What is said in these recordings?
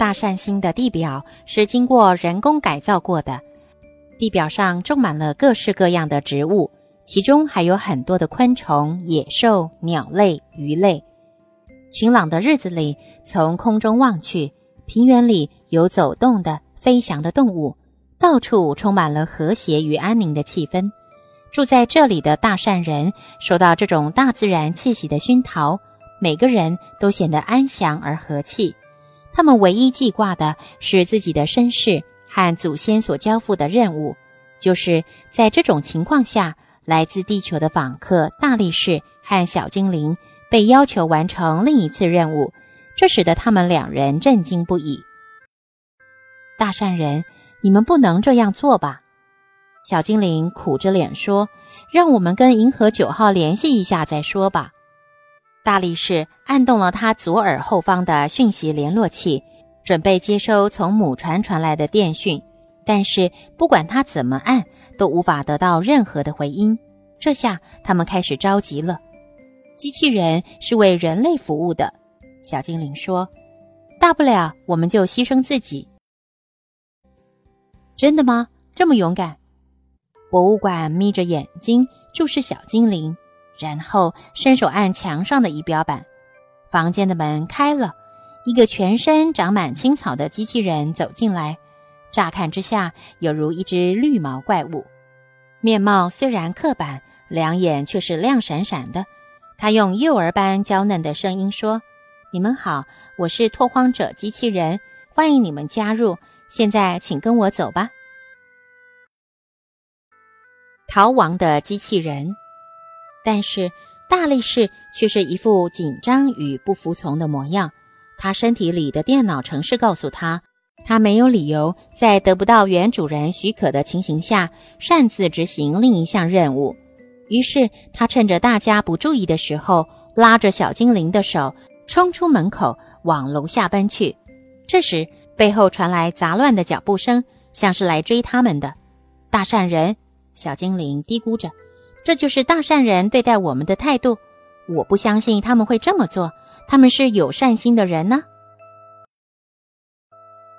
大善星的地表是经过人工改造过的，地表上种满了各式各样的植物，其中还有很多的昆虫、野兽、鸟类、鱼类。晴朗的日子里，从空中望去，平原里有走动的、飞翔的动物，到处充满了和谐与安宁的气氛。住在这里的大善人受到这种大自然气息的熏陶，每个人都显得安详而和气。他们唯一记挂的是自己的身世和祖先所交付的任务，就是在这种情况下，来自地球的访客大力士和小精灵被要求完成另一次任务，这使得他们两人震惊不已。大善人，你们不能这样做吧？小精灵苦着脸说：“让我们跟银河九号联系一下再说吧。”大力士按动了他左耳后方的讯息联络器，准备接收从母船传来的电讯。但是不管他怎么按，都无法得到任何的回音。这下他们开始着急了。机器人是为人类服务的，小精灵说：“大不了我们就牺牲自己。”真的吗？这么勇敢？博物馆眯着眼睛注视小精灵。然后伸手按墙上的仪表板，房间的门开了，一个全身长满青草的机器人走进来，乍看之下有如一只绿毛怪物，面貌虽然刻板，两眼却是亮闪闪的。他用幼儿般娇嫩的声音说：“你们好，我是拓荒者机器人，欢迎你们加入。现在请跟我走吧。”逃亡的机器人。但是大力士却是一副紧张与不服从的模样。他身体里的电脑程式告诉他，他没有理由在得不到原主人许可的情形下擅自执行另一项任务。于是他趁着大家不注意的时候，拉着小精灵的手，冲出门口往楼下奔去。这时背后传来杂乱的脚步声，像是来追他们的。大善人，小精灵嘀咕着。这就是大善人对待我们的态度。我不相信他们会这么做，他们是有善心的人呢。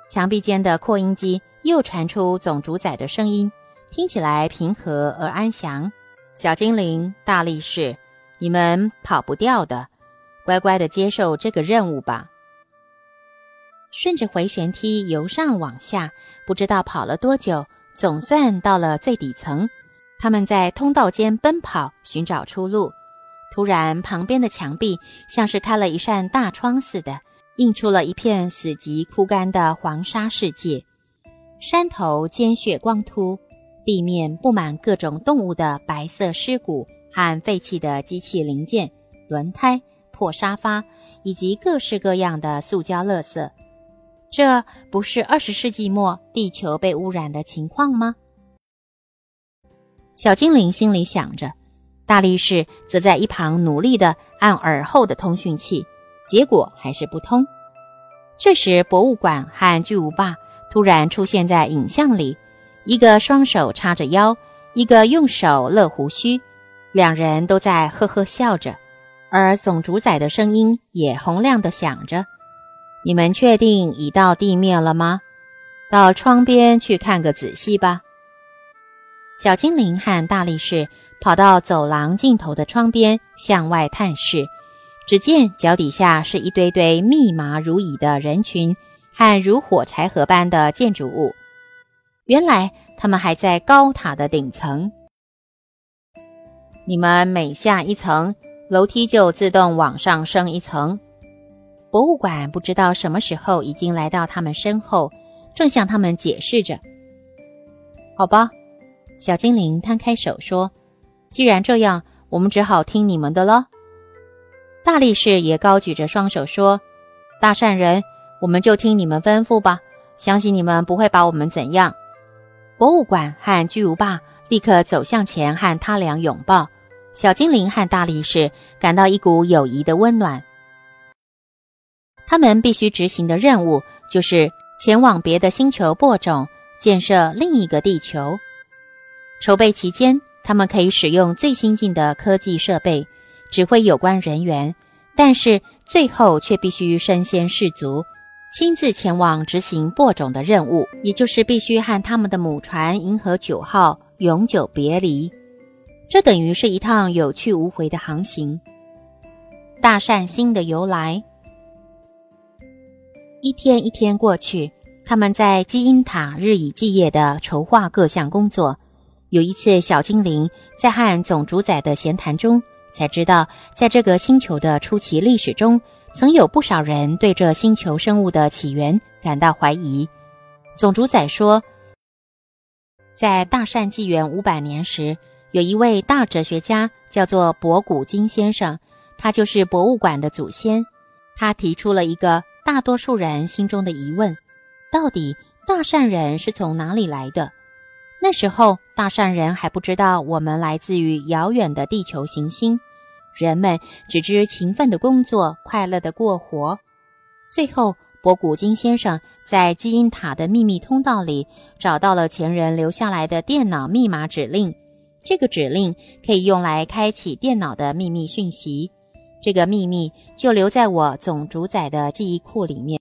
墙壁间的扩音机又传出总主宰的声音，听起来平和而安详。小精灵、大力士，你们跑不掉的，乖乖的接受这个任务吧。顺着回旋梯由上往下，不知道跑了多久，总算到了最底层。他们在通道间奔跑，寻找出路。突然，旁边的墙壁像是开了一扇大窗似的，映出了一片死寂枯干的黄沙世界。山头尖血光秃，地面布满各种动物的白色尸骨和废弃的机器零件、轮胎、破沙发以及各式各样的塑胶垃圾。这不是二十世纪末地球被污染的情况吗？小精灵心里想着，大力士则在一旁努力地按耳后的通讯器，结果还是不通。这时，博物馆和巨无霸突然出现在影像里，一个双手叉着腰，一个用手勒胡须，两人都在呵呵笑着，而总主宰的声音也洪亮地响着：“你们确定已到地面了吗？到窗边去看个仔细吧。”小精灵和大力士跑到走廊尽头的窗边，向外探视。只见脚底下是一堆堆密麻如蚁的人群和如火柴盒般的建筑物。原来他们还在高塔的顶层。你们每下一层，楼梯就自动往上升一层。博物馆不知道什么时候已经来到他们身后，正向他们解释着：“好吧。”小精灵摊开手说：“既然这样，我们只好听你们的了。”大力士也高举着双手说：“大善人，我们就听你们吩咐吧，相信你们不会把我们怎样。”博物馆和巨无霸立刻走向前和他俩拥抱。小精灵和大力士感到一股友谊的温暖。他们必须执行的任务就是前往别的星球播种，建设另一个地球。筹备期间，他们可以使用最新进的科技设备，指挥有关人员，但是最后却必须身先士卒，亲自前往执行播种的任务，也就是必须和他们的母船银河九号永久别离。这等于是一趟有去无回的航行。大善星的由来。一天一天过去，他们在基因塔日以继夜的筹划各项工作。有一次，小精灵在和总主宰的闲谈中，才知道，在这个星球的初期历史中，曾有不少人对这星球生物的起源感到怀疑。总主宰说，在大善纪元五百年时，有一位大哲学家叫做博古金先生，他就是博物馆的祖先。他提出了一个。大多数人心中的疑问：到底大善人是从哪里来的？那时候，大善人还不知道我们来自于遥远的地球行星，人们只知勤奋的工作，快乐的过活。最后，博古金先生在基因塔的秘密通道里找到了前人留下来的电脑密码指令，这个指令可以用来开启电脑的秘密讯息。这个秘密就留在我总主宰的记忆库里面。